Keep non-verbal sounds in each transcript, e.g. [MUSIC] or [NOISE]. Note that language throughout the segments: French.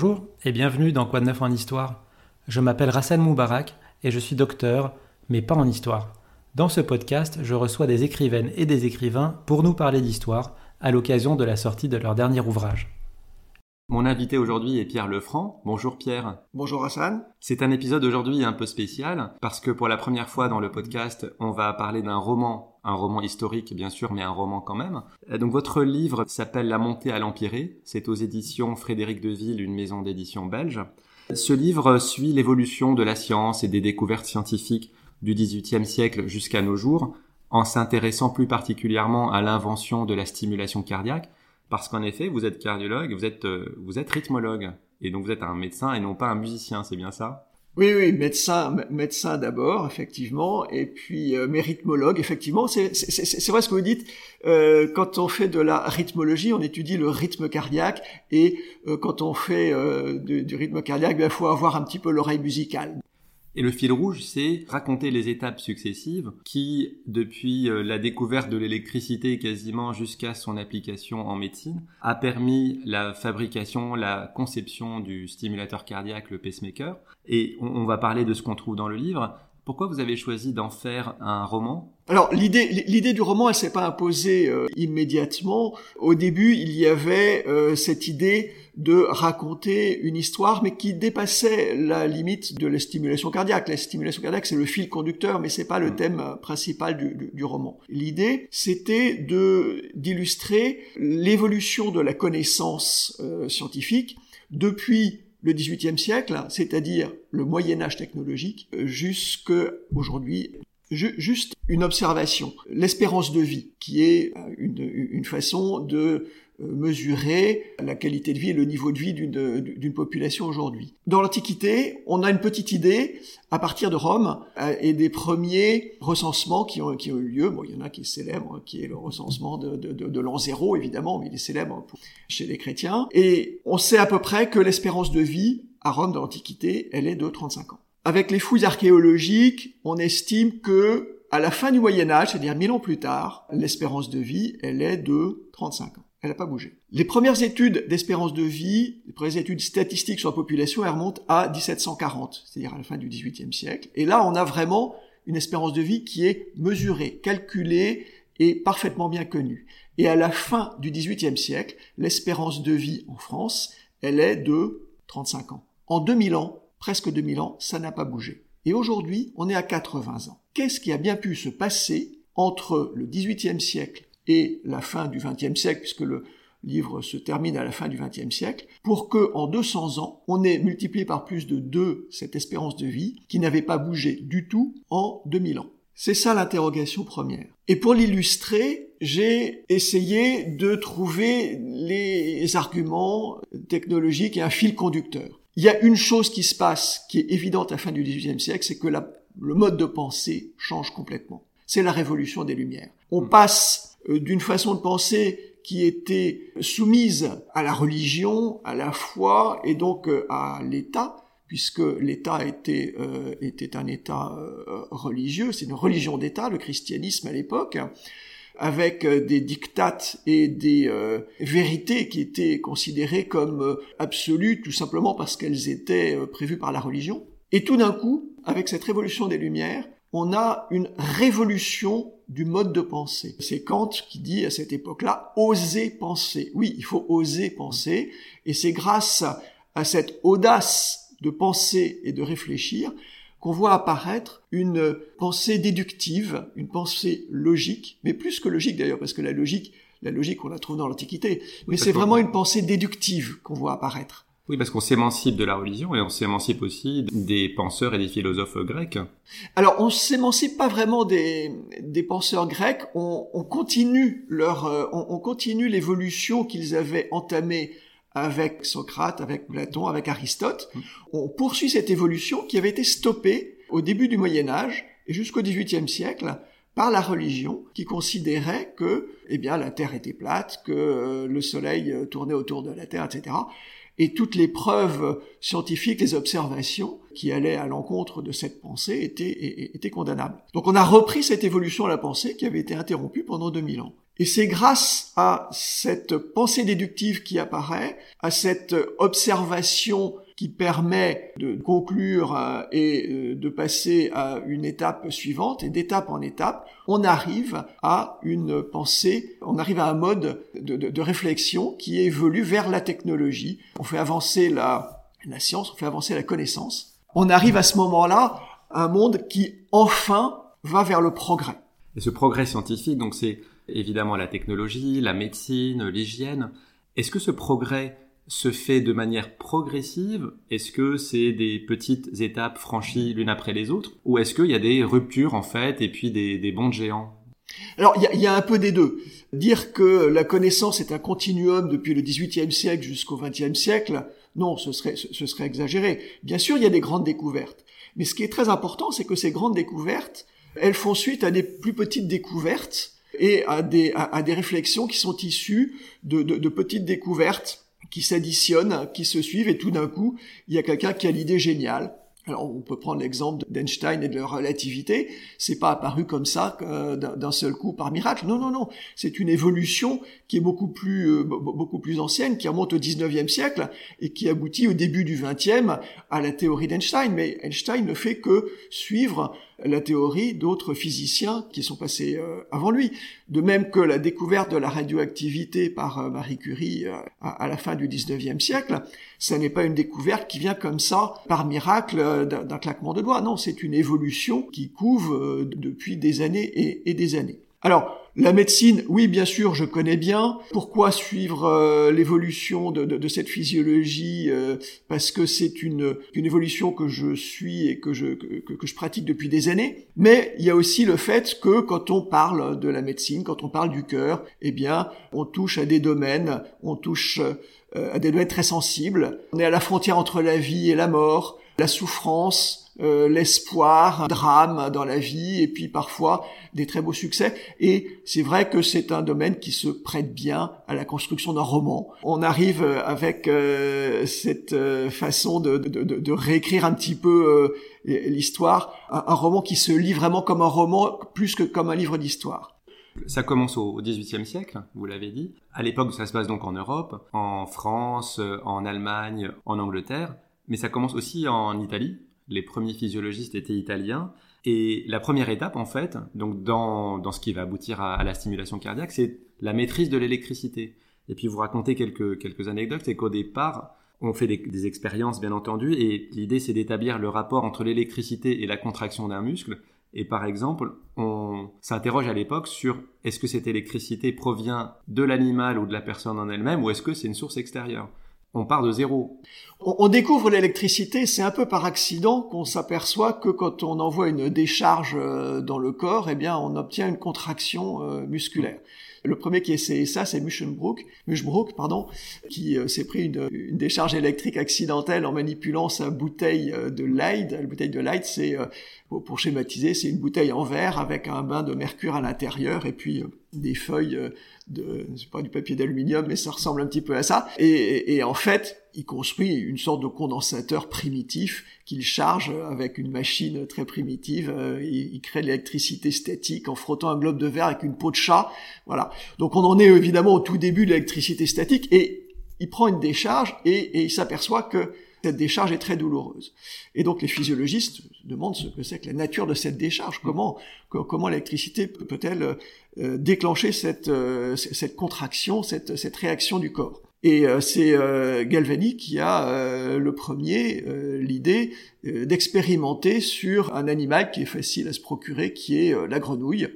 Bonjour et bienvenue dans Quoi de neuf en histoire. Je m'appelle Rassan Moubarak et je suis docteur, mais pas en histoire. Dans ce podcast, je reçois des écrivaines et des écrivains pour nous parler d'histoire à l'occasion de la sortie de leur dernier ouvrage. Mon invité aujourd'hui est Pierre Lefranc. Bonjour Pierre. Bonjour Hassan. C'est un épisode aujourd'hui un peu spécial parce que pour la première fois dans le podcast, on va parler d'un roman, un roman historique bien sûr, mais un roman quand même. Euh, donc votre livre s'appelle La montée à l'empirée. C'est aux éditions Frédéric Deville, une maison d'édition belge. Ce livre suit l'évolution de la science et des découvertes scientifiques du XVIIIe siècle jusqu'à nos jours, en s'intéressant plus particulièrement à l'invention de la stimulation cardiaque, parce qu'en effet, vous êtes cardiologue, vous êtes, euh, vous êtes rythmologue, et donc vous êtes un médecin et non pas un musicien, c'est bien ça? Oui, oui, médecin, médecin d'abord, effectivement, et puis euh, mais effectivement, c'est vrai ce que vous dites. Euh, quand on fait de la rythmologie, on étudie le rythme cardiaque, et euh, quand on fait du, du, rythme cardiaque, il faut avoir un petit peu l'oreille musicale. Et le fil rouge, c'est raconter les étapes successives qui, depuis euh, la découverte de l'électricité quasiment jusqu'à son application en médecine, a permis la fabrication, la conception du stimulateur cardiaque, le pacemaker. Et on, va parler de ce qu'on trouve dans le livre. Pourquoi vous avez choisi d'en faire un roman alors l'idée, l'idée du roman, elle s'est pas imposée euh, immédiatement. Au début, il y avait euh, cette idée de raconter une histoire, mais qui dépassait la limite de la stimulation cardiaque. La stimulation cardiaque, c'est le fil conducteur, mais c'est pas le mm. thème euh, principal du, du, roman. L'idée, c'était de d'illustrer l'évolution de la connaissance scientifique depuis le XVIIIe siècle, c'est-à-dire le Moyen Âge technologique, jusqu'à aujourd'hui juste une observation. L'espérance de vie, qui est euh, une, façon de euh, mesurer la qualité de vie et le niveau de vie d'une population aujourd'hui. Dans l'Antiquité, on a une petite idée à partir de Rome euh, et des premiers recensements qui ont, eu lieu. Bon, il y en a qui est célèbre, qui est le recensement de, l'an zéro, évidemment, mais il est célèbre chez les chrétiens. Et on sait à peu près que l'espérance de vie à Rome dans l'Antiquité, elle est de 35 ans. Avec les fouilles archéologiques, on estime que à la fin du Moyen Âge, c'est-à-dire mille ans plus tard, l'espérance de vie, elle est de 35 ans. Elle n'a pas bougé. Les premières études d'espérance de vie, les premières études statistiques sur la population, elles remontent à 1740, c'est-à-dire à la fin du XVIIIe siècle. Et là, on a vraiment une espérance de vie qui est mesurée, calculée et parfaitement bien connue. Et à la fin du XVIIIe siècle, l'espérance de vie en France, elle est de 35 ans. En 2000 ans, presque 2000 ans, ça n'a pas bougé. Et aujourd'hui, on est à 80 ans. Qu'est-ce qui a bien pu se passer entre le XVIIIe siècle et la fin du XXe siècle, puisque le livre se termine à la fin du XXe siècle, pour que en 200 ans, on ait multiplié par plus de deux cette espérance de vie qui n'avait pas bougé du tout en 2000 ans? C'est ça l'interrogation première. Et pour l'illustrer, j'ai essayé de trouver les arguments technologiques et un fil conducteur. Il y a une chose qui se passe, qui est évidente à la fin du XVIIIe siècle, c'est que le mode de pensée change complètement. C'est la révolution des Lumières. On hmm. passe euh, d'une façon de penser qui était soumise à la religion, à la foi et donc euh, à l'État, puisque l'État était, euh, était un État religieux, c'est une religion d'État, le christianisme à l'époque, avec euh, des dictates et des euh, vérités qui étaient considérées comme euh, absolues tout simplement parce qu'elles étaient prévues par la religion. Et tout d'un coup, avec cette révolution des Lumières, on a une révolution du mode de pensée. C'est Kant qui dit à cette époque-là, oser penser. Oui, il faut oser penser, et c'est grâce à cette audace de penser et de réfléchir qu'on voit apparaître une pensée déductive, une pensée logique, mais plus que logique d'ailleurs, parce que la logique, la logique on la trouve dans l'Antiquité, mais c'est vraiment une pensée déductive qu'on voit apparaître. Oui, parce qu'on s'émancipe de la religion et on s'émancipe aussi des penseurs et des philosophes grecs. Alors, on s'émancipe pas vraiment des, des penseurs grecs. On, on continue leur, euh, on, on continue l'évolution qu'ils avaient entamée avec Socrate, avec Platon, avec Aristote. On poursuit cette évolution qui avait été stoppée au début du Moyen Âge et jusqu'au XVIIIe siècle par la religion qui considérait que eh bien la Terre était plate, que euh, le Soleil euh, tournait autour de la Terre, etc. Et toutes les preuves scientifiques, les observations qui allaient à l'encontre de cette pensée étaient, étaient condamnables. Donc on a repris cette évolution à la pensée qui avait été interrompue pendant 2000 ans. Et c'est grâce à cette pensée déductive qui apparaît, à cette observation qui permet de conclure euh, et euh, de passer à une étape suivante, et d'étape en étape, on arrive à une pensée, on arrive à un mode de, de réflexion qui évolue vers la technologie. On fait avancer la, la science, on fait avancer la connaissance. On arrive à ce moment-là à un monde qui enfin va vers le progrès. Et ce progrès scientifique, donc c'est évidemment la technologie, la médecine, l'hygiène. Est-ce que ce progrès se fait de manière progressive? Est-ce que c'est des petites étapes franchies l'une après les autres? Ou est-ce qu'il y a des ruptures en fait et puis des, des bonds géants? Alors, il y a, y a, un peu des deux. Dire que la connaissance est un continuum depuis le XVIIIe siècle jusqu'au XXe siècle, non, ce serait, ce serait exagéré. Bien sûr, il y a des grandes découvertes. Mais ce qui est très important, c'est que ces grandes découvertes, elles font suite à des plus petites découvertes et à des, à, des réflexions qui sont issues de, de, de petites découvertes qui s'additionnent, qui se suivent, et tout d'un coup, il y a quelqu'un qui a l'idée géniale. Alors, on peut prendre l'exemple d'Einstein et de la relativité. C'est pas apparu comme ça d'un seul coup par miracle. Non, non, non. C'est une évolution qui est beaucoup plus, euh, beaucoup plus ancienne, qui remonte au 19e siècle et qui aboutit au début du 20e à la théorie d'Einstein. Mais Einstein ne fait que suivre la théorie d'autres physiciens qui sont passés euh, avant lui. De même que la découverte de la radioactivité par euh, Marie Curie euh, à, la fin du 19e siècle, ça n'est pas une découverte qui vient comme ça par miracle d'un claquement de doigts. Non, c'est une évolution qui couve depuis des années et des années. Alors, la médecine, oui, bien sûr, je connais bien. Pourquoi suivre euh, l'évolution de, cette physiologie euh, Parce que c'est une, une évolution que je suis et que je, que, je pratique depuis des années. Mais il y a aussi le fait que quand on parle de la médecine, quand on parle du cœur, eh bien, on touche à des domaines, on touche euh, à des domaines très sensibles. On est à la frontière entre la vie et la mort, la souffrance, euh, l'espoir, un drame dans la vie et puis parfois des très beaux succès. Et c'est vrai que c'est un domaine qui se prête bien à la construction d'un roman. On arrive euh, avec euh, cette façon de, de, de, réécrire un petit peu l'histoire, un, roman qui se lit vraiment comme un roman plus que comme un livre d'histoire. Ça commence au XVIIIe siècle, vous l'avez dit. À l'époque, ça se passe donc en Europe, en France, en Allemagne, en Angleterre, mais ça commence aussi en Italie, les premiers physiologistes étaient italiens. Et la première étape, en fait, donc dans, dans ce qui va aboutir à, la stimulation cardiaque, c'est la maîtrise de l'électricité. Et puis vous racontez quelques, quelques anecdotes, c'est qu'au départ, on fait des, des, expériences, bien entendu, et l'idée c'est d'établir le rapport entre l'électricité et la contraction d'un muscle. Et par exemple, on s'interroge à l'époque sur est-ce que cette électricité provient de l'animal ou de la personne en elle-même, ou est-ce que c'est une source extérieure? On part de zéro. On, découvre l'électricité, c'est un peu par accident qu'on s'aperçoit que quand on envoie une décharge euh, dans le corps, eh bien, on obtient une contraction euh, musculaire. Le premier qui a essayé ça, c'est Muschenbroek, Muschenbroek pardon, qui euh, s'est pris une, décharge électrique accidentelle en manipulant sa bouteille de Leyde. La bouteille de Leyde, c'est, pour schématiser, c'est une bouteille en verre avec un bain de mercure à l'intérieur et puis des feuilles de, c'est pas du papier d'aluminium, mais ça ressemble un petit peu à ça. Et, en fait, il construit une sorte de condensateur primitif qu'il charge avec une machine très primitive. Euh, il, il crée l'électricité statique en frottant un globe de verre avec une peau de chat. Voilà. Donc on en est évidemment au tout début de l'électricité statique et il prend une décharge et il s'aperçoit que cette décharge est très douloureuse. Et donc les physiologistes demandent ce que c'est que la nature de cette décharge, comment comment l'électricité peut-elle euh, déclencher cette euh, cette contraction, cette cette réaction du corps? Et euh, c'est Galvani qui a le premier l'idée d'expérimenter sur un animal qui est facile à se procurer, qui est la grenouille.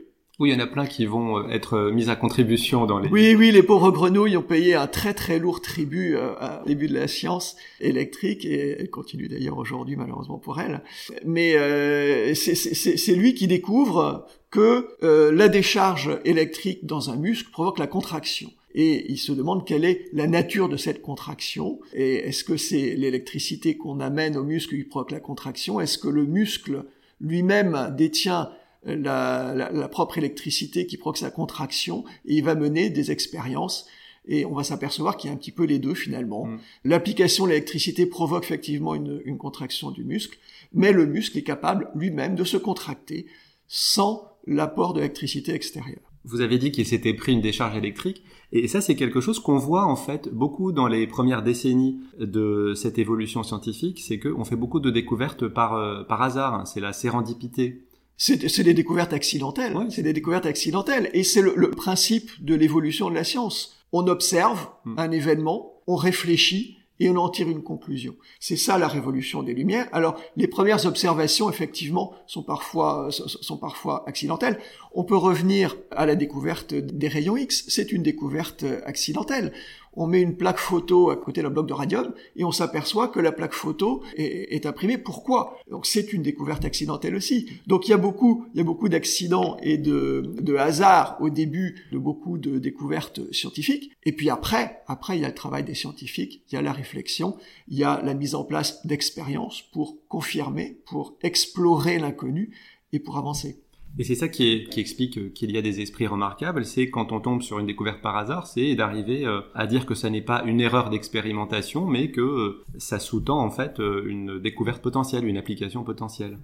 Oui, il y en a plein qui vont euh, être euh, mis à contribution dans les... Oui, oui, les pauvres grenouilles ont payé un très très lourd tribut euh, au début de la science électrique et elle continue d'ailleurs aujourd'hui malheureusement pour elle. Mais euh, c'est lui qui découvre que la décharge électrique dans un muscle provoque la contraction. Et il se demande quelle est la nature de cette contraction. Et est-ce que c'est l'électricité qu'on amène au muscle qui provoque la contraction? Est-ce que le muscle lui-même détient la, la, propre électricité qui provoque sa contraction, et il va mener des expériences et on va s'apercevoir qu'il y a un petit peu les deux finalement. Mm. L'application de l'électricité provoque effectivement une, une, contraction du muscle, mais le muscle est capable lui-même de se contracter sans l'apport d'électricité extérieure. Vous avez dit qu'il s'était pris une décharge électrique. Et ça, c'est quelque chose qu'on voit en fait beaucoup dans les premières décennies de cette évolution scientifique, c'est qu'on fait beaucoup de découvertes par, euh, par hasard, hein. c'est la sérendipité. C'est des découvertes accidentelles, c'est des découvertes accidentelles, et c'est le, principe de l'évolution de la science. On observe hmm. un événement, on réfléchit, et on en tire une conclusion. C'est ça la révolution des Lumières. Alors, les premières observations, effectivement, sont parfois, sont parfois accidentelles. On peut revenir à la découverte des rayons X. C'est une découverte accidentelle on met une plaque photo à côté d'un bloc de radium et on s'aperçoit que la plaque photo est, imprimée. Pourquoi? Donc c'est une découverte accidentelle aussi. Donc il y a beaucoup, il y a beaucoup d'accidents et de, de hasards au début de beaucoup de découvertes scientifiques. Et puis après, après il y a le travail des scientifiques, il y a la réflexion, il y a la mise en place d'expériences pour confirmer, pour explorer l'inconnu et pour avancer. Et c'est ça qui, explique qu'il y a des esprits remarquables, c'est quand on tombe sur une découverte par hasard, c'est d'arriver euh, à dire que ça n'est pas une erreur d'expérimentation, mais que euh, ça sous-tend en fait euh, une découverte potentielle, une application potentielle.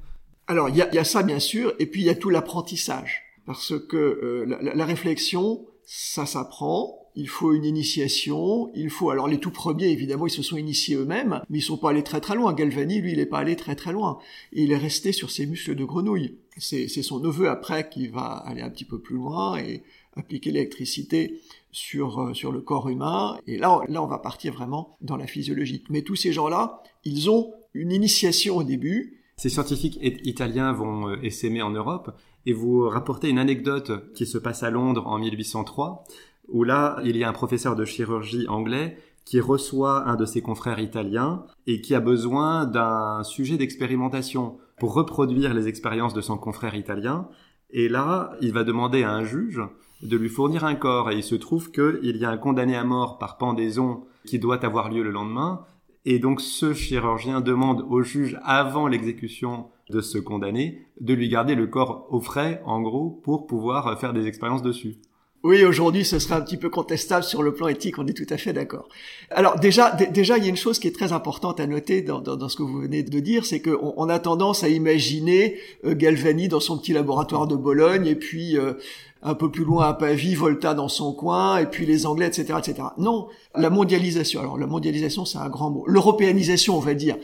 Alors il y a, ça bien sûr, et puis il y a tout l'apprentissage, parce que la, réflexion, ça s'apprend, il faut une initiation, il faut alors les tout premiers évidemment ils se sont initiés eux-mêmes, mais ils sont pas allés très très loin. Galvani lui il est pas allé très très loin, il est resté sur ses muscles de grenouille. C'est son neveu après qui va aller un petit peu plus loin et appliquer l'électricité sur euh, sur le corps humain. Et là là on va partir vraiment dans la physiologie. Mais tous ces gens-là, ils ont une initiation au début. Ces scientifiques italiens vont euh, essaimer en Europe et vous rapportez une anecdote qui se passe à Londres en 1803 où là, il y a un professeur de chirurgie anglais qui reçoit un de ses confrères italiens et qui a besoin d'un sujet d'expérimentation pour reproduire les expériences de son confrère italien. Et là, il va demander à un juge de lui fournir un corps et il se trouve qu'il y a un condamné à mort par pendaison qui doit avoir lieu le lendemain. Et donc ce chirurgien demande au juge, avant l'exécution de ce condamné, de lui garder le corps au frais, en gros, pour pouvoir faire des expériences dessus. Oui, aujourd'hui, ce serait un petit peu contestable sur le plan éthique, on est tout à fait d'accord. Alors déjà, déjà, il y a une chose qui est très importante à noter dans, dans, ce que vous venez de dire, c'est qu'on on a tendance à imaginer euh, Galvani dans son petit laboratoire de Bologne, et puis euh, un peu plus loin à Pavie, Volta dans son coin, et puis les Anglais, etc., etc. Non, la mondialisation. Alors la mondialisation, c'est un grand mot. L'européanisation, on va dire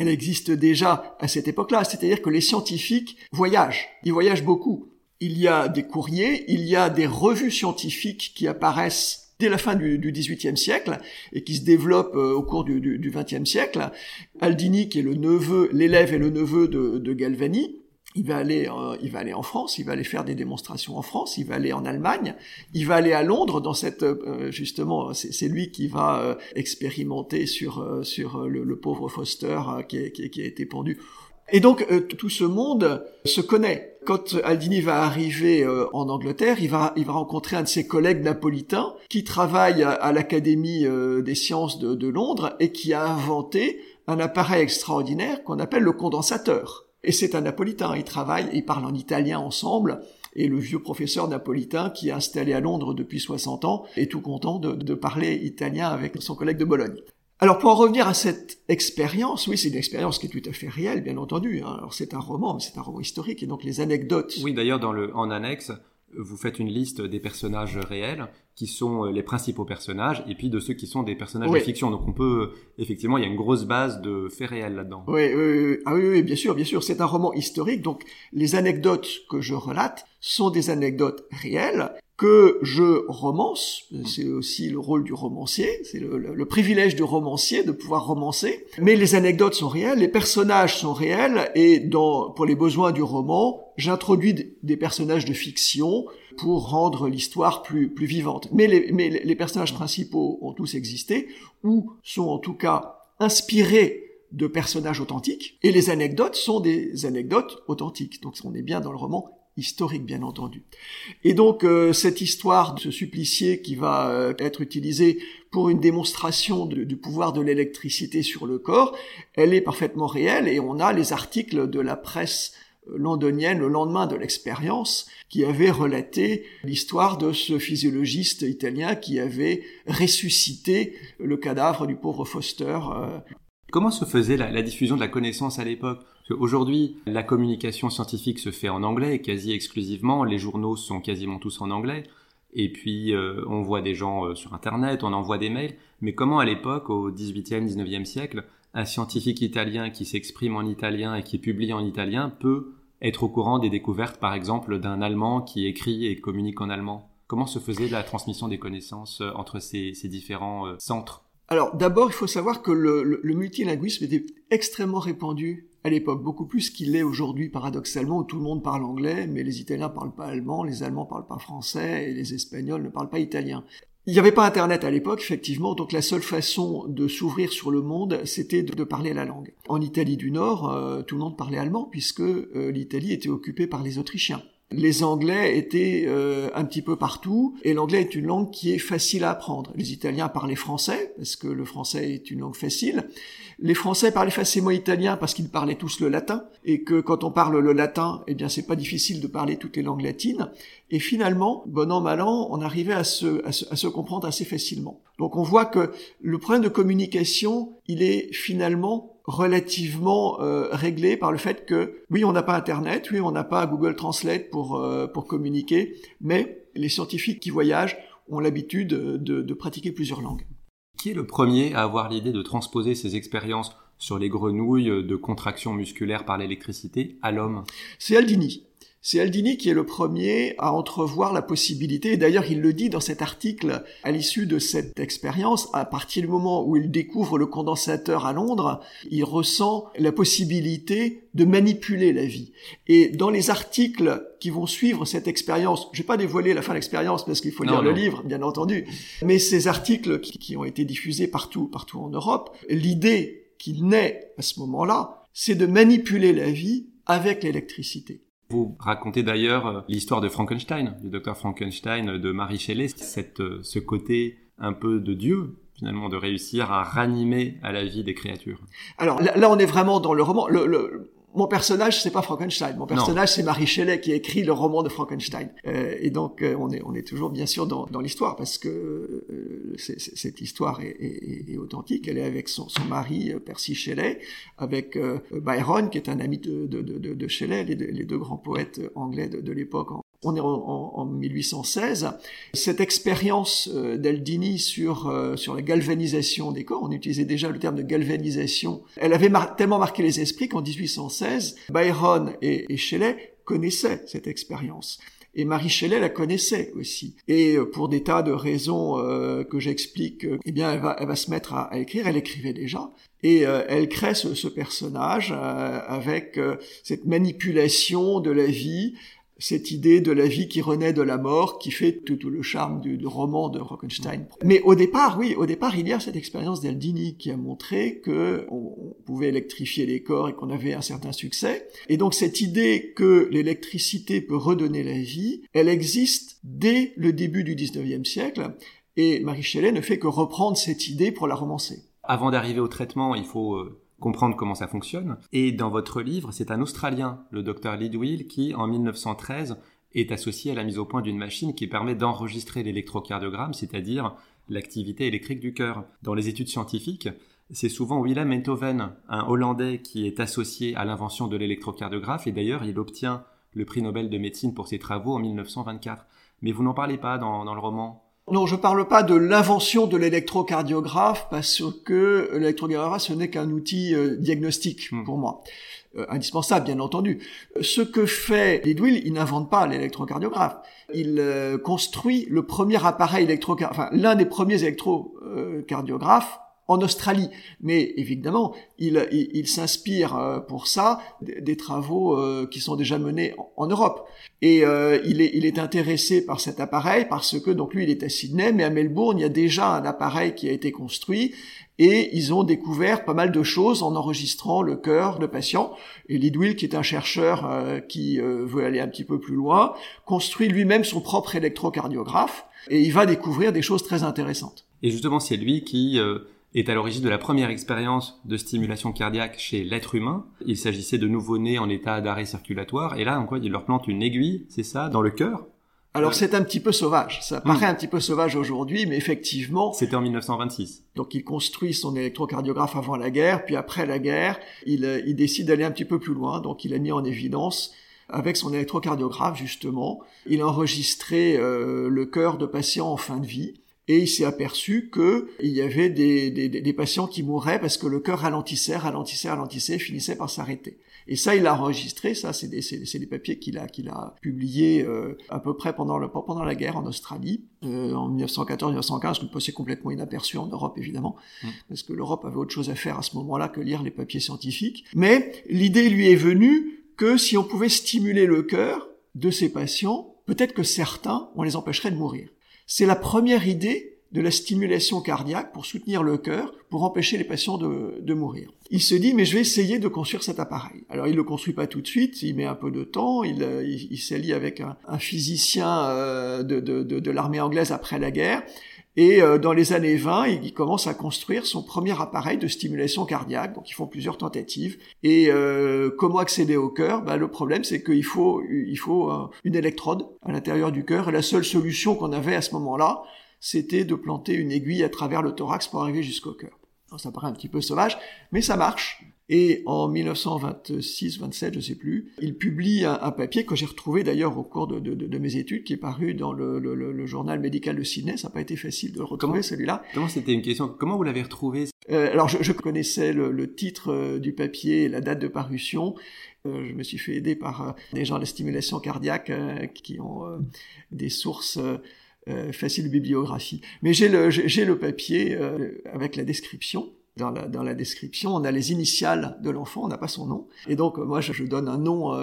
elle existe déjà à cette époque-là, c'est-à-dire que les scientifiques voyagent, ils voyagent beaucoup il y a des courriers, il y a des revues scientifiques qui apparaissent dès la fin du XVIIIe siècle et qui se développent euh, au cours du XXe siècle. Aldini, qui est le neveu, l'élève et le neveu de, Galvani, il va aller, euh, il va aller en France, il va aller faire des démonstrations en France, il va aller en Allemagne, il va aller à Londres dans cette euh, justement, c'est lui qui va expérimenter sur sur le, pauvre Foster qui, qui, a été pendu et donc tout ce monde se connaît. Quand Aldini va arriver euh, en Angleterre, il va, il va rencontrer un de ses collègues napolitains qui travaille à, l'Académie euh, des sciences de, Londres et qui a inventé un appareil extraordinaire qu'on appelle le condensateur. Et c'est un napolitain, il travaille, ils parlent en italien ensemble, et le vieux professeur napolitain qui est installé à Londres depuis 60 ans est tout content de parler italien avec son collègue de Bologne. Alors pour en revenir à cette expérience, oui, c'est une expérience qui est tout à fait réelle, bien entendu. Hein. Alors c'est un roman, mais c'est un roman historique, et donc les anecdotes. Oui, d'ailleurs, dans le en annexe, vous faites une liste des personnages réels qui sont euh, les principaux personnages et puis de ceux qui sont des personnages de fiction. Donc on peut effectivement, il y a une grosse base de faits réels là-dedans. Oui, oui, ah oui, oui, bien sûr, bien sûr. C'est un roman historique, donc les anecdotes que je relate sont des anecdotes réelles que je romance, c'est aussi le rôle du romancier, c'est le, privilège du romancier de pouvoir romancer, mais les anecdotes sont réelles, les personnages sont réels, et dans, pour les besoins du roman, j'introduis des personnages de fiction pour rendre l'histoire plus, vivante. Mais les personnages principaux ont tous existé, ou sont en tout cas inspirés de personnages authentiques, et les anecdotes sont des anecdotes authentiques. Donc on est bien dans le roman historique bien entendu. Et donc euh, cette histoire de ce supplicié qui va euh, être utilisé pour une démonstration du pouvoir de l'électricité sur le corps, elle est parfaitement réelle et on a les articles de la presse euh, londonienne le lendemain de l'expérience qui avait relaté l'histoire de ce physiologiste italien qui avait ressuscité le cadavre du pauvre Foster Comment se faisait la, diffusion de la connaissance à l'époque? Aujourd'hui, la communication scientifique se fait en anglais quasi exclusivement, les journaux sont quasiment tous en anglais, et puis euh, on voit des gens euh, sur Internet, on envoie des mails, mais comment à l'époque, au 18e, 19e siècle, un scientifique italien qui s'exprime en italien et qui publie en italien peut être au courant des découvertes, par exemple, d'un Allemand qui écrit et communique en allemand? Comment se faisait la transmission des connaissances euh, entre ces, différents centres? Alors d'abord, il faut savoir que le, multilinguisme était extrêmement répandu à l'époque, beaucoup plus qu'il l'est aujourd'hui paradoxalement, où tout le monde parle anglais, mais les Italiens parlent pas allemand, les Allemands parlent pas français, et les Espagnols ne parlent pas italien. Il n'y avait pas Internet à l'époque, effectivement, donc la seule façon de s'ouvrir sur le monde, c'était de, parler la langue. En Italie du Nord, euh, tout le monde parlait allemand, puisque l'Italie était occupée par les Autrichiens. Les Anglais étaient euh, un petit peu partout, et l'anglais est une langue qui est facile à apprendre. Les Italiens parlaient français, parce que le français est une langue facile. Les Français parlaient facilement italien parce qu'ils parlaient tous le latin, et que quand on parle le latin, eh bien c'est pas difficile de parler toutes les langues latines. Et finalement, bon an mal an, on arrivait à se, à se comprendre assez facilement. Donc on voit que le problème de communication, il est finalement relativement euh, réglé par le fait que oui, on n'a pas Internet, oui, on n'a pas Google Translate pour, euh, pour communiquer, mais les scientifiques qui voyagent ont l'habitude de, de pratiquer plusieurs langues. Qui est le premier à avoir l'idée de transposer ces expériences sur les grenouilles de contraction musculaire par l'électricité à l'homme? C'est Aldini. C'est Aldini qui est le premier à entrevoir la possibilité, et d'ailleurs il le dit dans cet article à l'issue de cette expérience, à partir du moment où il découvre le condensateur à Londres, il ressent la possibilité de manipuler la vie. Et dans les articles qui vont suivre cette expérience, je vais pas dévoiler la fin de l'expérience parce qu'il faut lire le livre, bien entendu, mais ces articles qui, qui ont été diffusés partout, partout en Europe, l'idée qui naît à ce moment-là, c'est de manipuler la vie avec l'électricité. Vous racontez d'ailleurs euh, l'histoire de Frankenstein, du docteur Frankenstein de Marie Shelley, cette, euh, ce côté un peu de Dieu finalement de réussir à ranimer à la vie des créatures. Alors là, on est vraiment dans le roman. le, mon personnage, c'est pas Frankenstein. Mon personnage, c'est Marie Shelley qui a écrit le roman de Frankenstein. Euh, et donc, euh, on est on est toujours bien sûr dans, dans l'histoire parce que euh, cette histoire est, est, est, authentique. Elle est avec son, son mari Percy Shelley, avec Byron qui est un ami de de, de, de Shelley, les, les, deux grands poètes anglais de, de l'époque on est en, 1816. Cette expérience euh, d'Aldini sur, euh, sur la galvanisation des corps, on utilisait déjà le terme de galvanisation, elle avait tellement marqué les esprits qu'en 1816, Byron et, Shelley connaissaient cette expérience. Et Marie Shelley la connaissait aussi. Et euh, pour des tas de raisons que j'explique, eh bien, elle va, elle va se mettre à, écrire. Elle écrivait déjà. Et elle crée ce, ce personnage avec cette manipulation de la vie, cette idée de la vie qui renaît de la mort, qui fait tout, le charme du, roman de Rockenstein. Mais au départ, oui, au départ, il y a cette expérience d'Aldini qui a montré que on, pouvait électrifier les corps et qu'on avait un certain succès. Et donc cette idée que l'électricité peut redonner la vie, elle existe dès le début du 19e siècle. Et Marie Shelley ne fait que reprendre cette idée pour la romancer. Avant d'arriver au traitement, il faut euh, comprendre comment ça fonctionne. Et dans votre livre, c'est un Australien, le docteur Lidwill, qui, en 1913, est associé à la mise au point d'une machine qui permet d'enregistrer l'électrocardiogramme, c'est-à-dire l'activité électrique du cœur. Dans les études scientifiques, c'est souvent Willem Einthoven, un Hollandais qui est associé à l'invention de l'électrocardiographe, et d'ailleurs il obtient le prix Nobel de médecine pour ses travaux en 1924. Mais vous n'en parlez pas dans le roman? Non, je ne parle pas de l'invention de l'électrocardiographe parce que l'électrocardiographe ce n'est qu'un outil euh, diagnostique hmm. pour moi. Euh, indispensable, bien entendu. Ce que fait Lidwill, il n'invente pas l'électrocardiographe. Il euh, construit le premier appareil électrocardiographe, enfin l'un des premiers électrocardiographes en Australie. Mais évidemment, il, s'inspire euh, pour ça des, travaux euh, qui sont déjà menés en, Europe. Et euh, il, est, intéressé par cet appareil parce que donc lui il est à Sydney, mais à Melbourne il y a déjà un appareil qui a été construit et ils ont découvert pas mal de choses en enregistrant le cœur de patient. Et Lidwill, qui est un chercheur qui veut aller un petit peu plus loin, construit lui-même son propre électrocardiographe et il va découvrir des choses très intéressantes. Et justement, c'est lui qui est à l'origine de la première expérience de stimulation cardiaque chez l'être humain. Il s'agissait de nouveau-nés en état d'arrêt circulatoire, et là, en quoi il leur plante une aiguille, c'est ça, dans le cœur, Alors c'est un petit peu sauvage, ça paraît un petit peu sauvage aujourd'hui, mais effectivement... C'était en 1926. Donc il construit son électrocardiographe avant la guerre, puis après la guerre, il, il décide d'aller un petit peu plus loin, donc il a mis en évidence avec son électrocardiographe justement, il a enregistré euh, le cœur de patients en fin de vie et il s'est aperçu que il y avait des, des, des, patients qui mouraient parce que le cœur ralentissait, ralentissait, ralentissait, et finissait par s'arrêter. Et ça, il l'a enregistré. Ça, c'est des, des, papiers qu'il a, qu'il a publiés euh, à peu près pendant, le, pendant la guerre en Australie, euh, en 1914-1915, que passait complètement inaperçu en Europe, évidemment, mmh. parce que l'Europe avait autre chose à faire à ce moment-là que lire les papiers scientifiques. Mais l'idée lui est venue que si on pouvait stimuler le cœur de ces patients, peut-être que certains, on les empêcherait de mourir. C'est la première idée de la stimulation cardiaque pour soutenir le cœur, pour empêcher les patients de, mourir. Il se dit, mais je vais essayer de construire cet appareil. Alors il le construit pas tout de suite, il met un peu de temps, il, euh, s'allie avec un, physicien euh, de l'armée anglaise après la guerre, et euh, dans les années 20, il commence à construire son premier appareil de stimulation cardiaque. Donc ils font plusieurs tentatives. Et comment accéder au cœur? Bah, Le problème, c'est qu'il faut, il faut une électrode à l'intérieur du cœur. Et la seule solution qu'on avait à ce moment-là, c'était de planter une aiguille à travers le thorax pour arriver jusqu'au cœur. ça paraît un petit peu sauvage, mais ça marche. Et en 1926-27, je sais plus, il publie un, papier que j'ai retrouvé d'ailleurs au cours de, mes études, qui est paru dans le, journal médical de Sydney. Ça n'a pas été facile de le retrouver celui-là. Comment c'était une question? Comment vous l'avez retrouvé? Euh, Alors je, connaissais le, titre euh, du papier, et la date de parution. Euh, je me suis fait aider par des gens de stimulation cardiaque qui ont des sources euh, facile bibliographie. Mais j'ai le, j'ai le papier avec la description. Dans la, dans la, description, on a les initiales de l'enfant, on n'a pas son nom. Et donc, euh, moi, je, je, donne un nom,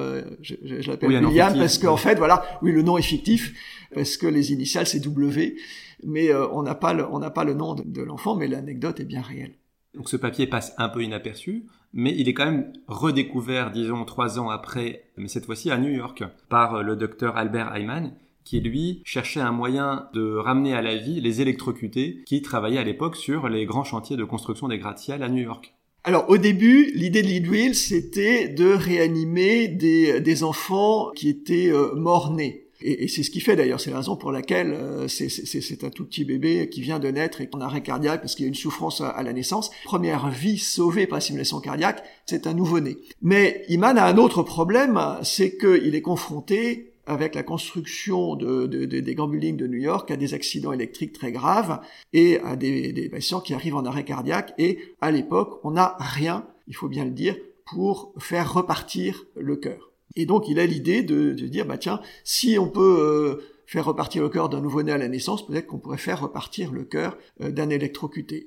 je, je, l'appelle William, parce qu'en fait, voilà, oui, le nom est fictif, parce que les initiales, c'est W, mais on n'a pas, le, on pas le nom de, de l'enfant, mais l'anecdote est bien réelle. Donc ce papier passe un peu inaperçu, mais il est quand même redécouvert, disons, trois ans après, mais cette fois-ci à New York, par le docteur Albert Ayman, qui lui cherchait un moyen de ramener à la vie les électrocutés qui travaillaient à l'époque sur les grands chantiers de construction des gratte-ciels à New York. Alors au début, l'idée de Leadwheel, c'était de réanimer des, enfants qui étaient euh, morts-nés. Et, c'est ce qui fait d'ailleurs, c'est la raison pour laquelle euh, c'est un tout petit bébé qui vient de naître et en arrêt cardiaque parce qu'il y a une souffrance à, la naissance. Première vie sauvée par simulation cardiaque, c'est un nouveau-né. Mais Iman a un autre problème, c'est qu'il est confronté avec la construction de, des grands de New York à des accidents électriques très graves et à des, patients qui arrivent en arrêt cardiaque. Et à l'époque, on n'a rien, il faut bien le dire, pour faire repartir le cœur. Et donc, il a l'idée de, dire, bah tiens, si on peut euh, faire repartir le cœur d'un nouveau-né à la naissance, peut-être qu'on pourrait faire repartir le cœur euh, d'un électrocuté.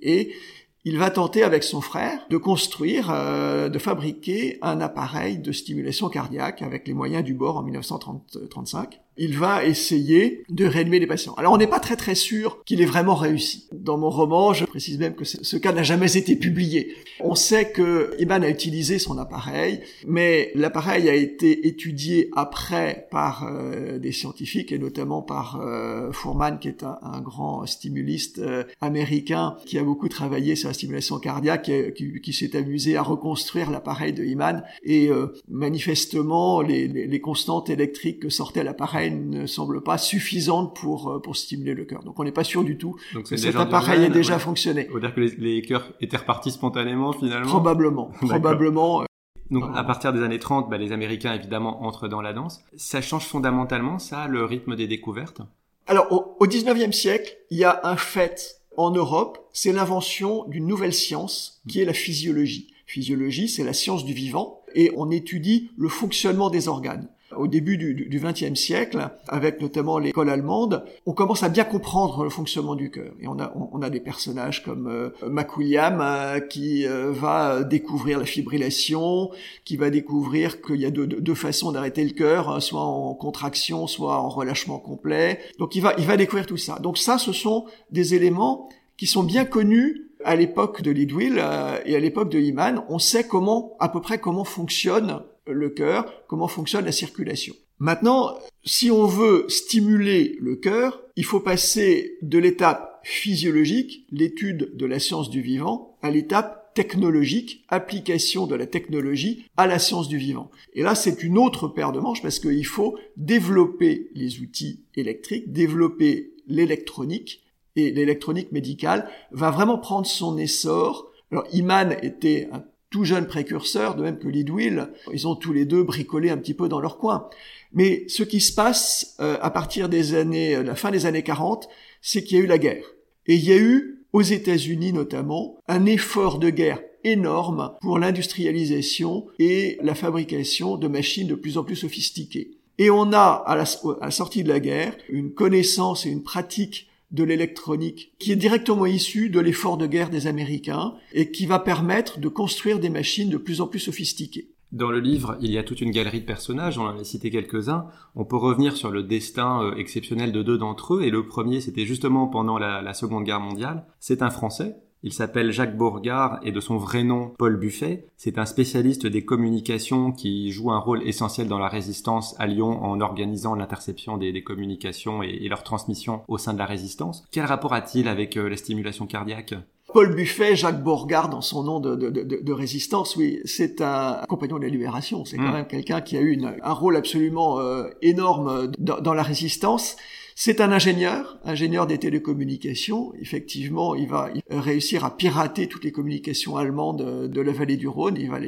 Il va tenter avec son frère de construire, euh, de fabriquer un appareil de stimulation cardiaque avec les moyens du bord en 1935 il va essayer de réanimer les patients. Alors on n'est pas très très sûr qu'il ait vraiment réussi. Dans mon roman, je précise même que ce cas n'a jamais été publié. On sait que Iban a utilisé son appareil, mais l'appareil a été étudié après par euh, des scientifiques et notamment par euh, Fourman, qui est un, grand stimuliste euh, américain qui a beaucoup travaillé sur la stimulation cardiaque, qui, s'est amusé à reconstruire l'appareil de Iman. Et manifestement, les constantes électriques que sortait l'appareil ne semble pas suffisante pour, euh, pour stimuler le cœur. Donc on n'est pas sûr du tout Donc que cet appareil ait déjà fonctionné. On dire que les, cœurs étaient repartis spontanément finalement? Probablement, probablement. Euh, donc à partir des années 30, bah, les Américains évidemment entrent dans la danse. Ça change fondamentalement ça, le rythme des découvertes? Alors au, au 19e siècle, il y a un fait en Europe, c'est l'invention d'une nouvelle science qui est la physiologie. Physiologie, c'est la science du vivant et on étudie le fonctionnement des organes au début du XXe siècle, avec notamment l'école allemande, on commence à bien comprendre le fonctionnement du cœur. Et on a, on, a des personnages comme euh, euh, qui euh, va découvrir la fibrillation, qui va découvrir qu'il y a deux, façons d'arrêter le cœur, hein, soit en contraction, soit en relâchement complet. Donc il va, il va découvrir tout ça. Donc ça, ce sont des éléments qui sont bien connus à l'époque de Lidwill et à l'époque de Iman. On sait comment, à peu près comment fonctionne le cœur, comment fonctionne la circulation. Maintenant, si on veut stimuler le cœur, il faut passer de l'étape physiologique, l'étude de la science du vivant, à l'étape technologique, application de la technologie à la science du vivant. Et là, c'est une autre paire de manches parce qu'il faut développer les outils électriques, développer l'électronique, et l'électronique médicale va vraiment prendre son essor. Alors, Iman était un tout jeune précurseur, de même que Lidwill. Ils ont tous les deux bricolé un petit peu dans leur coin. Mais ce qui se passe euh, à partir des années, euh, la fin des années 40, c'est qu'il y a eu la guerre. Et il y a eu, aux États-Unis notamment, un effort de guerre énorme pour l'industrialisation et la fabrication de machines de plus en plus sophistiquées. Et on a, à la, à la sortie de la guerre, une connaissance et une pratique de l'électronique qui est directement issue de l'effort de guerre des Américains et qui va permettre de construire des machines de plus en plus sophistiquées. Dans le livre, il y a toute une galerie de personnages, on en a cité quelques-uns. On peut revenir sur le destin euh, exceptionnel de deux d'entre eux, et le premier, c'était justement pendant la, la Seconde Guerre mondiale. C'est un Français, il s'appelle Jacques Bourgard et de son vrai nom Paul Buffet. C'est un spécialiste des communications qui joue un rôle essentiel dans la résistance à Lyon en organisant l'interception des, communications et, leur transmission au sein de la résistance. Quel rapport a-t-il avec euh, la stimulation cardiaque? Paul Buffet, Jacques Bourgard, dans son nom de, résistance, oui, c'est un compagnon de la libération. C'est quand hmm. même quelqu'un qui a eu un rôle absolument euh, énorme dans, la résistance. C'est un ingénieur, ingénieur des télécommunications. Effectivement, il va réussir à pirater toutes les communications allemandes de la vallée du Rhône. Il va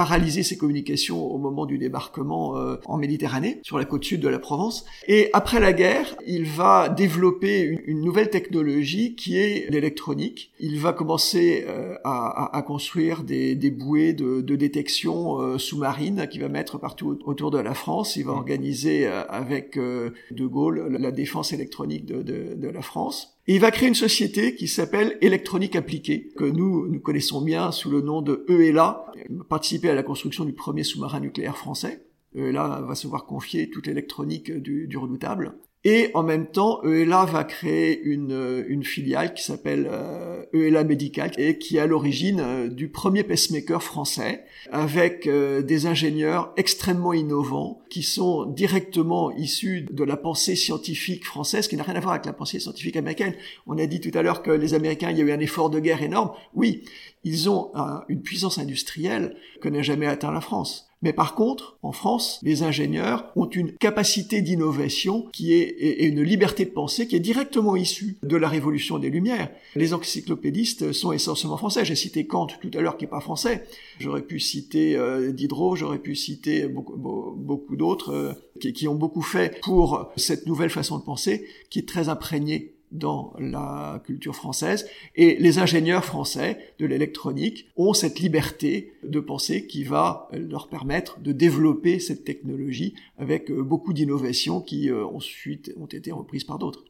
paralyser ses communications au moment du débarquement euh, en Méditerranée, sur la côte sud de la Provence. Et après la guerre, il va développer une, nouvelle technologie qui est l'électronique. Il va commencer euh, à, à, construire des, des bouées de, de détection euh, sous-marine qu'il va mettre partout autour de la France. Il va mmh. organiser avec De Gaulle la défense électronique de, de, de la France. Il va créer une société qui s'appelle Électronique Appliquée, que nous, nous connaissons bien sous le nom de ELA, participer à la construction du premier sous-marin nucléaire français. ELA va se voir confier toute l'électronique du, du redoutable. Et en même temps, ELA va créer une, une filiale qui s'appelle euh, ELA Medical et qui est à l'origine euh, du premier pacemaker français avec euh, des ingénieurs extrêmement innovants qui sont directement issus de la pensée scientifique française qui n'a rien à voir avec la pensée scientifique américaine. On a dit tout à l'heure que les Américains, il y a eu un effort de guerre énorme. Oui, ils ont une puissance industrielle que n'a jamais atteint la France. Mais par contre, en France, les ingénieurs ont une capacité d'innovation qui est et une liberté de pensée qui est directement issue de la révolution des Lumières. Les encyclopédistes sont essentiellement français. J'ai cité Kant tout à l'heure qui est pas français. J'aurais pu citer euh, Diderot, j'aurais pu citer beaucoup, d'autres euh, qui ont beaucoup fait pour cette nouvelle façon de penser qui est très imprégnée dans la culture française et les ingénieurs français de l'électronique ont cette liberté de penser qui va leur permettre de développer cette technologie avec euh, beaucoup d'innovations qui euh, ensuite ont été reprises par d'autres.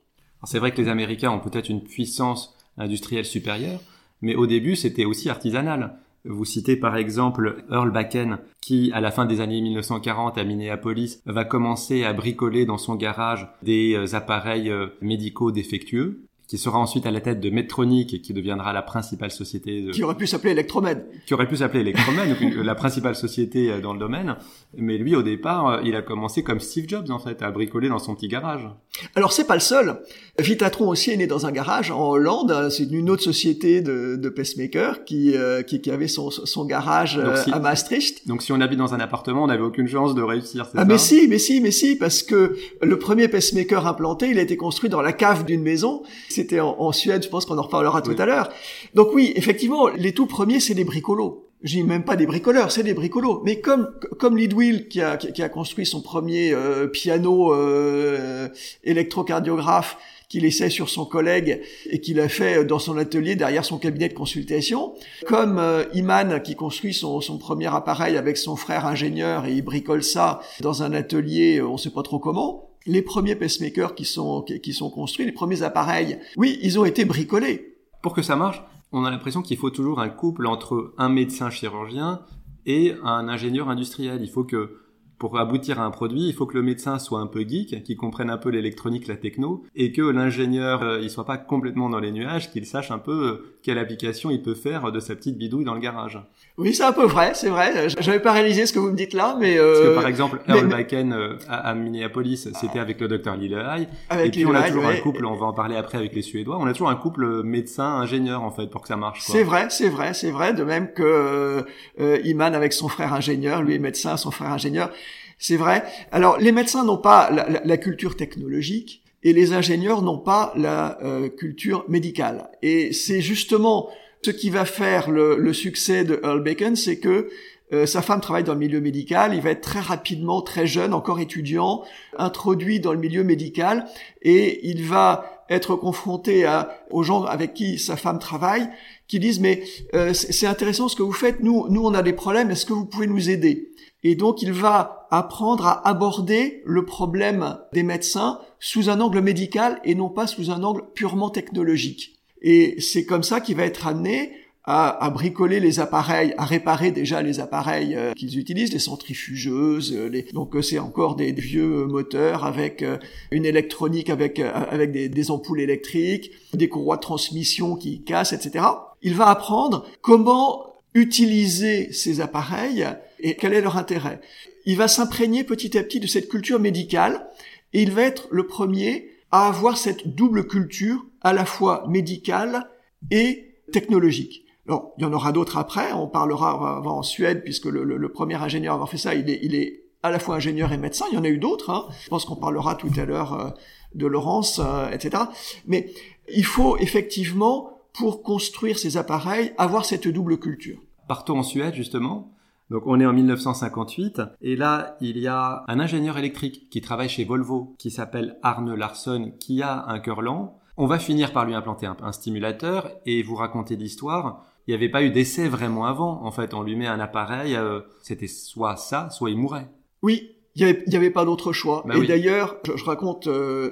C'est vrai que les Américains ont peut-être une puissance industrielle supérieure, mais au début c'était aussi artisanal. Vous citez par exemple Earl Bakken qui, à la fin des années 1940 à Minneapolis, va commencer à bricoler dans son garage des euh, appareils euh, médicaux défectueux qui sera ensuite à la tête de Medtronic et qui deviendra la principale société de... qui aurait pu s'appeler Electromed. Qui aurait pu s'appeler Electromed [LAUGHS] la principale société euh, dans le domaine. Mais lui au départ euh, il a commencé comme Steve Jobs en fait à bricoler dans son petit garage alors c'est pas le seul. Vitatron aussi est né dans un garage en Hollande. C'est une autre société de, de pacemaker qui, euh, qui, qui avait son, son garage à Maastricht. Donc si on habite dans un appartement on n'avait aucune chance de réussir ah mais si mais si mais si parce que le premier pacemaker implanté il a été construit dans la cave d'une maison. C'était en, Suède, je pense qu'on en reparlera tout à l'heure. Donc oui, effectivement, les tout premiers, c'est des bricolos. Je dis même pas des bricoleurs, c'est des bricolos. Mais comme comme Lidwill qui a qui a construit son premier euh, piano euh, électrocardiographe qu'il essaie sur son collègue et qu'il a fait dans son atelier derrière son cabinet de consultation, comme euh, Iman qui construit son, son premier appareil avec son frère ingénieur et il bricole ça dans un atelier, on sait pas trop comment les premiers pacemakers qui sont, qui sont construits, les premiers appareils, oui, ils ont été bricolés. Pour que ça marche, on a l'impression qu'il faut toujours un couple entre un médecin chirurgien et un ingénieur industriel. Il faut que pour aboutir à un produit, il faut que le médecin soit un peu geek, qu'il comprenne un peu l'électronique, la techno, et que l'ingénieur, euh, il soit pas complètement dans les nuages, qu'il sache un peu euh, quelle application il peut faire de sa petite bidouille dans le garage. Oui, c'est un peu vrai, c'est vrai. J'avais pas réalisé ce que vous me dites là, mais euh... parce que par exemple, Earl Bakken euh, à, Minneapolis, c'était avec le docteur Lillehei, et puis on a toujours un couple, on va en parler après avec les Suédois, on a toujours un couple médecin-ingénieur en fait pour que ça marche. C'est vrai, c'est vrai, c'est vrai. De même que Iman avec son frère ingénieur, lui est médecin, son frère ingénieur. C'est vrai. Alors, les médecins n'ont pas la, culture technologique et les ingénieurs n'ont pas la euh, culture médicale. Et c'est justement ce qui va faire le, succès de Earl Bacon, c'est que euh, sa femme travaille dans le milieu médical, il va être très rapidement, très jeune, encore étudiant, introduit dans le milieu médical, et il va être confronté aux gens avec qui sa femme travaille, qui disent mais euh, c'est intéressant ce que vous faites, nous, nous on a des problèmes, est-ce que vous pouvez nous aider? Et donc il va apprendre à aborder le problème des médecins sous un angle médical et non pas sous un angle purement technologique. Et c'est comme ça qu'il va être amené à, bricoler les appareils, à réparer déjà les appareils euh, qu'ils utilisent, les centrifugeuses, euh, les... donc euh, c'est encore des, vieux moteurs avec une électronique, avec avec des, des, ampoules électriques, des courroies de transmission qui cassent, etc. Il va apprendre comment utiliser ces appareils et quel est leur intérêt. Il va s'imprégner petit à petit de cette culture médicale et il va être le premier à avoir cette double culture à la fois médicale et technologique. Alors, il y en aura d'autres après, on parlera en Suède, puisque le, premier ingénieur à avoir fait ça, il est, il est à la fois ingénieur et médecin, il y en a eu d'autres, hein. je pense qu'on parlera tout à l'heure euh, de Laurence, euh, etc. Mais il faut effectivement, pour construire ces appareils, avoir cette double culture. Partons en Suède, justement. Donc on est en 1958 et là il y a un ingénieur électrique qui travaille chez Volvo qui s'appelle Arne Larsson qui a un cœur lent. On va finir par lui implanter un, stimulateur et vous raconter l'histoire. Il n'y avait pas eu d'essai vraiment avant. En fait, on lui met un appareil, euh, c'était soit ça, soit il mourait. Oui, il n'y avait, pas d'autre choix. Bah et d'ailleurs, je, raconte euh,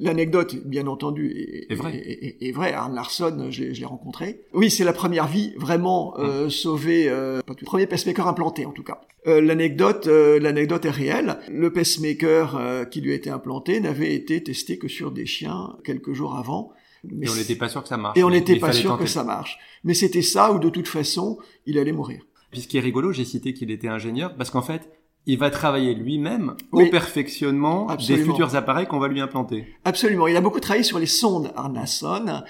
l'anecdote, bien entendu, est, vrai. Est, vrai. Arne Larsson, je l'ai rencontré. Oui, c'est la première vie vraiment euh, hum. sauvée, euh, le premier pacemaker implanté en tout cas. Euh, l'anecdote, l'anecdote est réelle. Le pacemaker qui lui a été implanté n'avait été testé que sur des chiens quelques jours avant. Mais et on n'était pas sûr que ça marche. Et on n'était pas sûr que ça marche. Mais c'était ça ou de toute façon, il allait mourir. Puis ce qui est rigolo, j'ai cité qu'il était ingénieur, parce qu'en fait, il va travailler lui-même au perfectionnement des futurs appareils qu'on va lui implanter. Absolument. Il a beaucoup travaillé sur les sondes Arnason.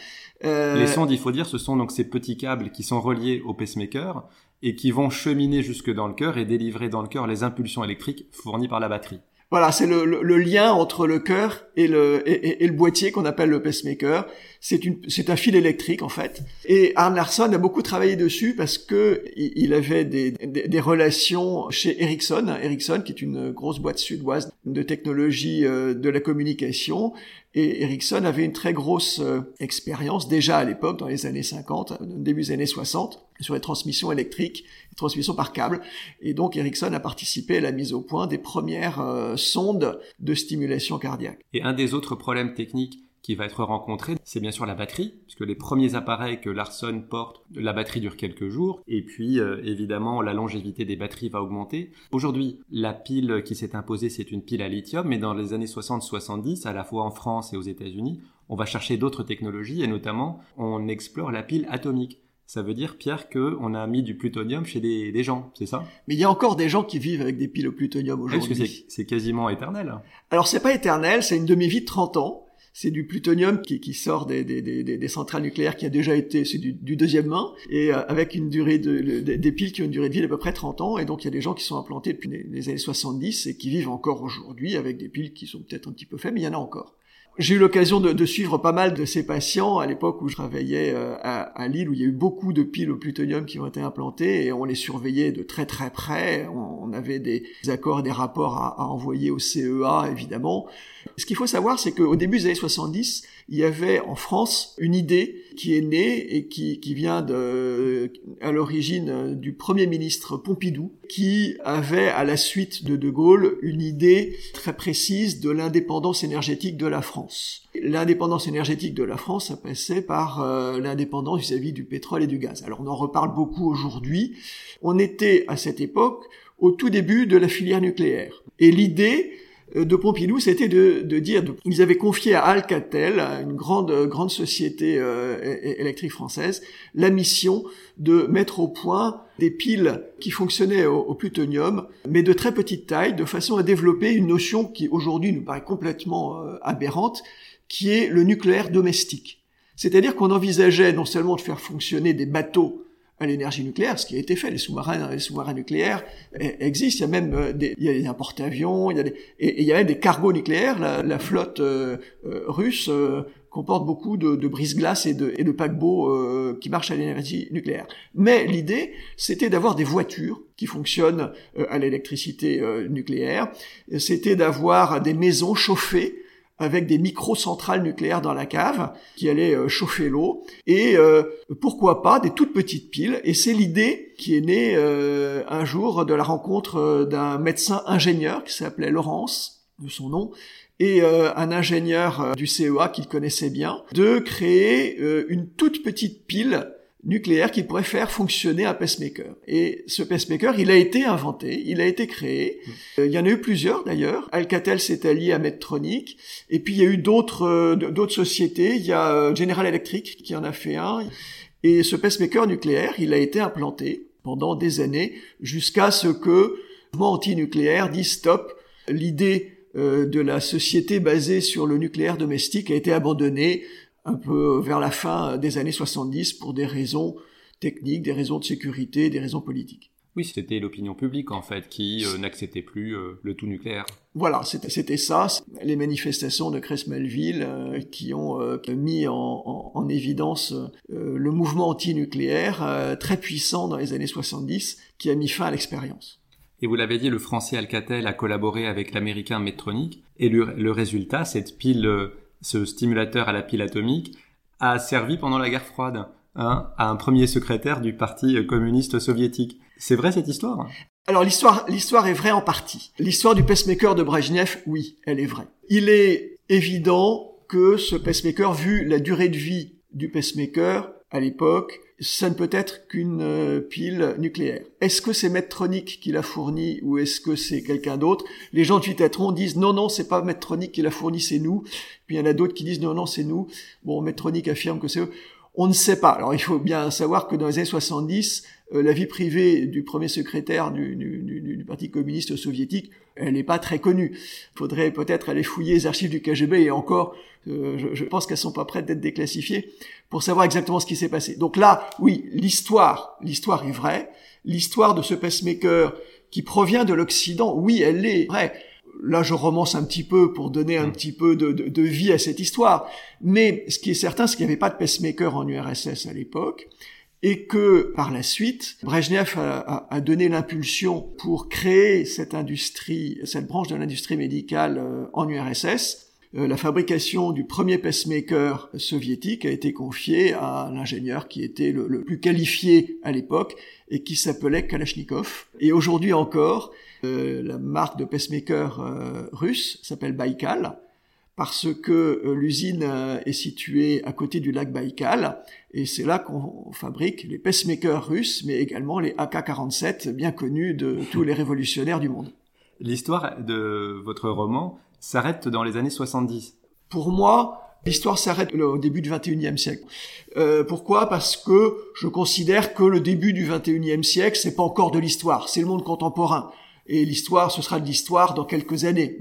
Euh... Les sondes, il faut dire, ce sont donc ces petits câbles qui sont reliés au pacemaker et qui vont cheminer jusque dans le cœur et délivrer dans le cœur les impulsions électriques fournies par la batterie. Voilà, c'est le, le, lien entre le cœur et le, et, le boîtier qu'on appelle le pacemaker. C'est un fil électrique en fait. Et Arne Larsson a beaucoup travaillé dessus parce que il avait des, des, des relations chez Ericsson, Ericsson qui est une grosse boîte suédoise de technologie euh, de la communication. Et Ericsson avait une très grosse euh, expérience déjà à l'époque, dans les années 50, début des années 60, sur les transmissions électriques, les transmissions par câble. Et donc Ericsson a participé à la mise au point des premières euh, sondes de stimulation cardiaque. Et un des autres problèmes techniques qui va être rencontré, c'est bien sûr la batterie, puisque les premiers appareils que Larson porte, la batterie dure quelques jours, et puis euh, évidemment la longévité des batteries va augmenter. Aujourd'hui, la pile qui s'est imposée, c'est une pile à lithium, mais dans les années 60-70, à la fois en France et aux États-Unis, on va chercher d'autres technologies, et notamment on explore la pile atomique. Ça veut dire, Pierre, qu'on a mis du plutonium chez des, gens, c'est ça? Mais il y a encore des gens qui vivent avec des piles au plutonium aujourd'hui. Est-ce que c'est quasiment éternel Alors c'est pas éternel, c'est une demi-vie de 30 ans c'est du plutonium qui, sort des, centrales nucléaires qui a déjà été, c'est du, deuxième main, et euh, avec une durée de, des piles qui ont une durée de vie d'à peu près 30 ans, et donc il y a des gens qui sont implantés depuis les, années 70 et qui vivent encore aujourd'hui avec des piles qui sont peut-être un petit peu faibles, mais il y en a encore. J'ai eu l'occasion de, de, suivre pas mal de ces patients à l'époque où je travaillais euh, à, à, Lille, où il y a eu beaucoup de piles au plutonium qui ont été implantées et on les surveillait de très très près. On, avait des accords des rapports à, à envoyer au CEA, évidemment. Ce qu'il faut savoir, c'est qu'au début des années 70, il y avait en France une idée qui est née et qui, vient de, à l'origine du premier ministre Pompidou, qui avait, à la suite de De Gaulle, une idée très précise de l'indépendance énergétique de la France. L'indépendance énergétique de la France, ça passait par euh, l'indépendance vis-à-vis du pétrole et du gaz. Alors on en reparle beaucoup aujourd'hui. On était à cette époque au tout début de la filière nucléaire. Et l'idée euh, de Pompidou, c'était de, dire, ils avaient confié à Alcatel, une grande grande société euh, électrique française, la mission de mettre au point des piles qui fonctionnaient au, plutonium, mais de très petite taille, de façon à développer une notion qui aujourd'hui nous paraît complètement euh, aberrante, qui est le nucléaire domestique. C'est-à-dire qu'on envisageait non seulement de faire fonctionner des bateaux à l'énergie nucléaire, ce qui a été fait. Les sous-marins, les sous-marins nucléaires existent. Il y a même euh, des, il y a des porte-avions, il y a des, et, il y a même des cargos nucléaires. La, flotte euh, euh, russe comporte beaucoup de, de brise-glaces et de, et de paquebots qui marchent à l'énergie nucléaire. Mais l'idée, c'était d'avoir des voitures qui fonctionnent à l'électricité nucléaire. C'était d'avoir des maisons chauffées avec des micro-centrales nucléaires dans la cave qui allaient euh, chauffer l'eau. Et euh, pourquoi pas des toutes petites piles. Et c'est l'idée qui est née euh, un jour de la rencontre d'un médecin ingénieur qui s'appelait Laurence de son nom et un ingénieur du CEA qu'il connaissait bien de créer une toute petite pile nucléaire qui pourrait faire fonctionner un pacemaker. Et ce pacemaker, il a été inventé, il a été créé. Euh, il y en a eu plusieurs d'ailleurs. Alcatel s'est allié à Medtronic. Et puis il y a eu d'autres euh, d'autres sociétés. Il y a euh, General Electric qui en a fait un. Et ce pacemaker nucléaire, il a été implanté pendant des années jusqu'à ce que le mouvement anti-nucléaire dise stop. L'idée de la société basée sur le nucléaire domestique a été abandonnée un peu vers la fin des années 70 pour des raisons techniques, des raisons de sécurité, des raisons politiques. Oui, c'était l'opinion publique en fait qui euh, n'acceptait plus euh, le tout nucléaire. Voilà, c'était ça. Les manifestations de Crest-Melville euh, qui ont mis en, évidence le mouvement anti-nucléaire très puissant dans les années 70 qui a mis fin à l'expérience. Et vous l'avez dit, le français Alcatel a collaboré avec l'américain Medtronic et le, le résultat, cette pile ce stimulateur à la pile atomique, a servi pendant la guerre froide hein, à un premier secrétaire du Parti communiste soviétique. C'est vrai cette histoire? Alors l'histoire, l'histoire est vraie en partie. L'histoire du pacemaker de Brezhnev, oui, elle est vraie. Il est évident que ce pacemaker, vu la durée de vie du pacemaker à l'époque, ça ne peut être qu'une euh, pile nucléaire. Est-ce que c'est Medtronic qui l'a fourni ou est-ce que c'est quelqu'un d'autre? Les gens de Vitatron disent non, non, c'est pas Medtronic qui l'a fourni, c'est nous. Puis il y en a d'autres qui disent non, non, c'est nous. Bon, Medtronic affirme que c'est eux. On ne sait pas. Alors il faut bien savoir que dans les années 70, euh, la vie privée du premier secrétaire du, du, du, Parti communiste soviétique, elle n'est pas très connue. Il faudrait peut-être aller fouiller les archives du KGB et encore, euh, je, je, pense qu'elles sont pas prêtes d'être déclassifiées pour savoir exactement ce qui s'est passé. Donc là, oui, l'histoire, l'histoire est vraie. L'histoire de ce pacemaker qui provient de l'Occident, oui, elle est vraie. Là, je romance un petit peu pour donner un mm. petit peu de, de, de, vie à cette histoire. Mais ce qui est certain, c'est qu'il n'y avait pas de pacemaker en URSS à l'époque et que par la suite, Brezhnev a, a, donné l'impulsion pour créer cette industrie, cette branche de l'industrie médicale euh, en URSS. Euh, la fabrication du premier pacemaker soviétique a été confiée à l'ingénieur qui était le, le, plus qualifié à l'époque et qui s'appelait Kalachnikov. Et aujourd'hui encore, la marque de pacemaker russe s'appelle Baikal parce que euh, l'usine euh, est située à côté du lac Baïkal, et c'est là qu'on fabrique les pacemakers russes, mais également les AK-47, bien connus de [LAUGHS] tous les révolutionnaires du monde. L'histoire de votre roman s'arrête dans les années 70. Pour moi, L'histoire s'arrête au début du 21e siècle. Euh, pourquoi? Parce que je considère que le début du 21e siècle, c'est pas encore de l'histoire, c'est le monde contemporain. Et l'histoire, ce sera de l'histoire dans quelques années.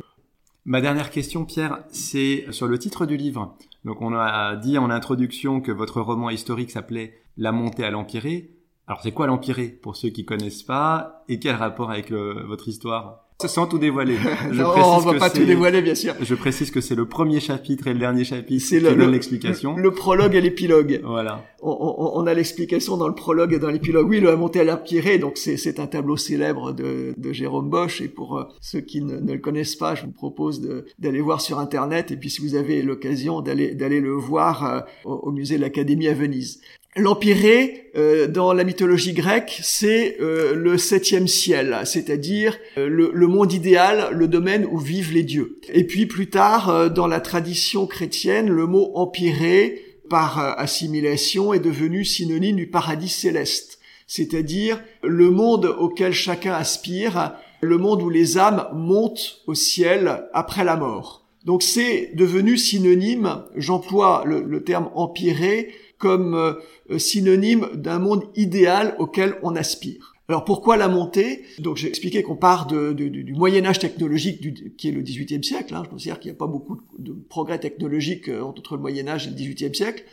Ma dernière question, Pierre, c'est sur le titre du livre. Donc, on a dit en introduction que votre roman historique s'appelait La montée à l'empiré. Alors, c'est quoi l'empiré pour ceux qui connaissent pas? Et quel rapport avec euh, votre histoire? Sans tout dévoiler. Je [LAUGHS] non, on va pas tout dévoiler, bien sûr. Je précise que c'est le premier chapitre et le dernier chapitre qui le, donne l'explication. Le, prologue et l'épilogue. Voilà. On, on, a l'explication dans le prologue et dans l'épilogue. Oui, le montée à l'empiré, donc c'est un tableau célèbre de, de Jérôme Bosch. Et pour euh, ceux qui ne, ne, le connaissent pas, je vous propose d'aller voir sur Internet. Et puis si vous avez l'occasion d'aller d'aller le voir euh, au, au musée de l'Académie à Venise. L'empiré, euh, dans la mythologie grecque, c'est euh, le septième ciel, c'est-à-dire euh, le, monde idéal, le domaine où vivent les dieux. Et puis plus tard, dans la tradition chrétienne, le mot empiré, par assimilation, est devenu synonyme du paradis céleste. c'est-à-dire le monde auquel chacun aspire, le monde où les âmes montent au ciel après la mort. Donc c'est devenu synonyme, j'emploie le, terme empiré comme euh, synonyme d'un monde idéal auquel on aspire. Alors pourquoi la montée? Donc j'ai expliqué qu'on part du Moyen Âge technologique du, qui est le XVIIIe siècle. Hein. Je considère qu'il n'y a pas beaucoup de, progrès technologiques euh, entre le Moyen Âge et le XVIIIe siècle.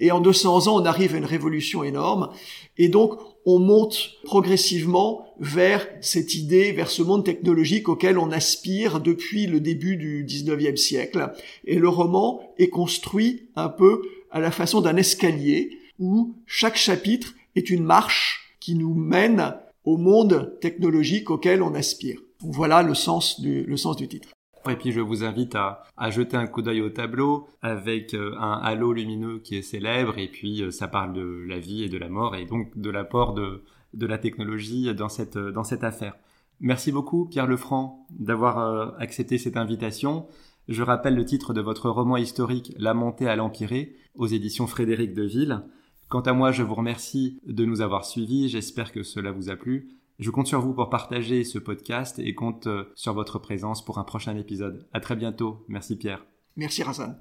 Et en 200 ans, on arrive à une révolution énorme. Et donc, on monte progressivement vers cette idée, vers ce monde technologique auquel on aspire depuis le début du 19e siècle. Et le roman est construit un peu à la façon d'un escalier où chaque chapitre est une marche qui nous mène au monde technologique auquel on aspire. Voilà le sens du, le sens du titre. Et puis je vous invite à, à jeter un coup d'œil au tableau avec euh, un halo lumineux qui est célèbre et puis euh, ça parle de la vie et de la mort et donc de l'apport de, de la technologie dans cette, dans cette affaire. Merci beaucoup Pierre Lefranc d'avoir euh, accepté cette invitation. Je rappelle le titre de votre roman historique La montée à l'Empiré aux éditions Frédéric Deville. Quant à moi, je vous remercie de nous avoir suivis. J'espère que cela vous a plu. Je compte sur vous pour partager ce podcast et compte euh, sur votre présence pour un prochain épisode. À très bientôt. Merci Pierre. Merci Razan.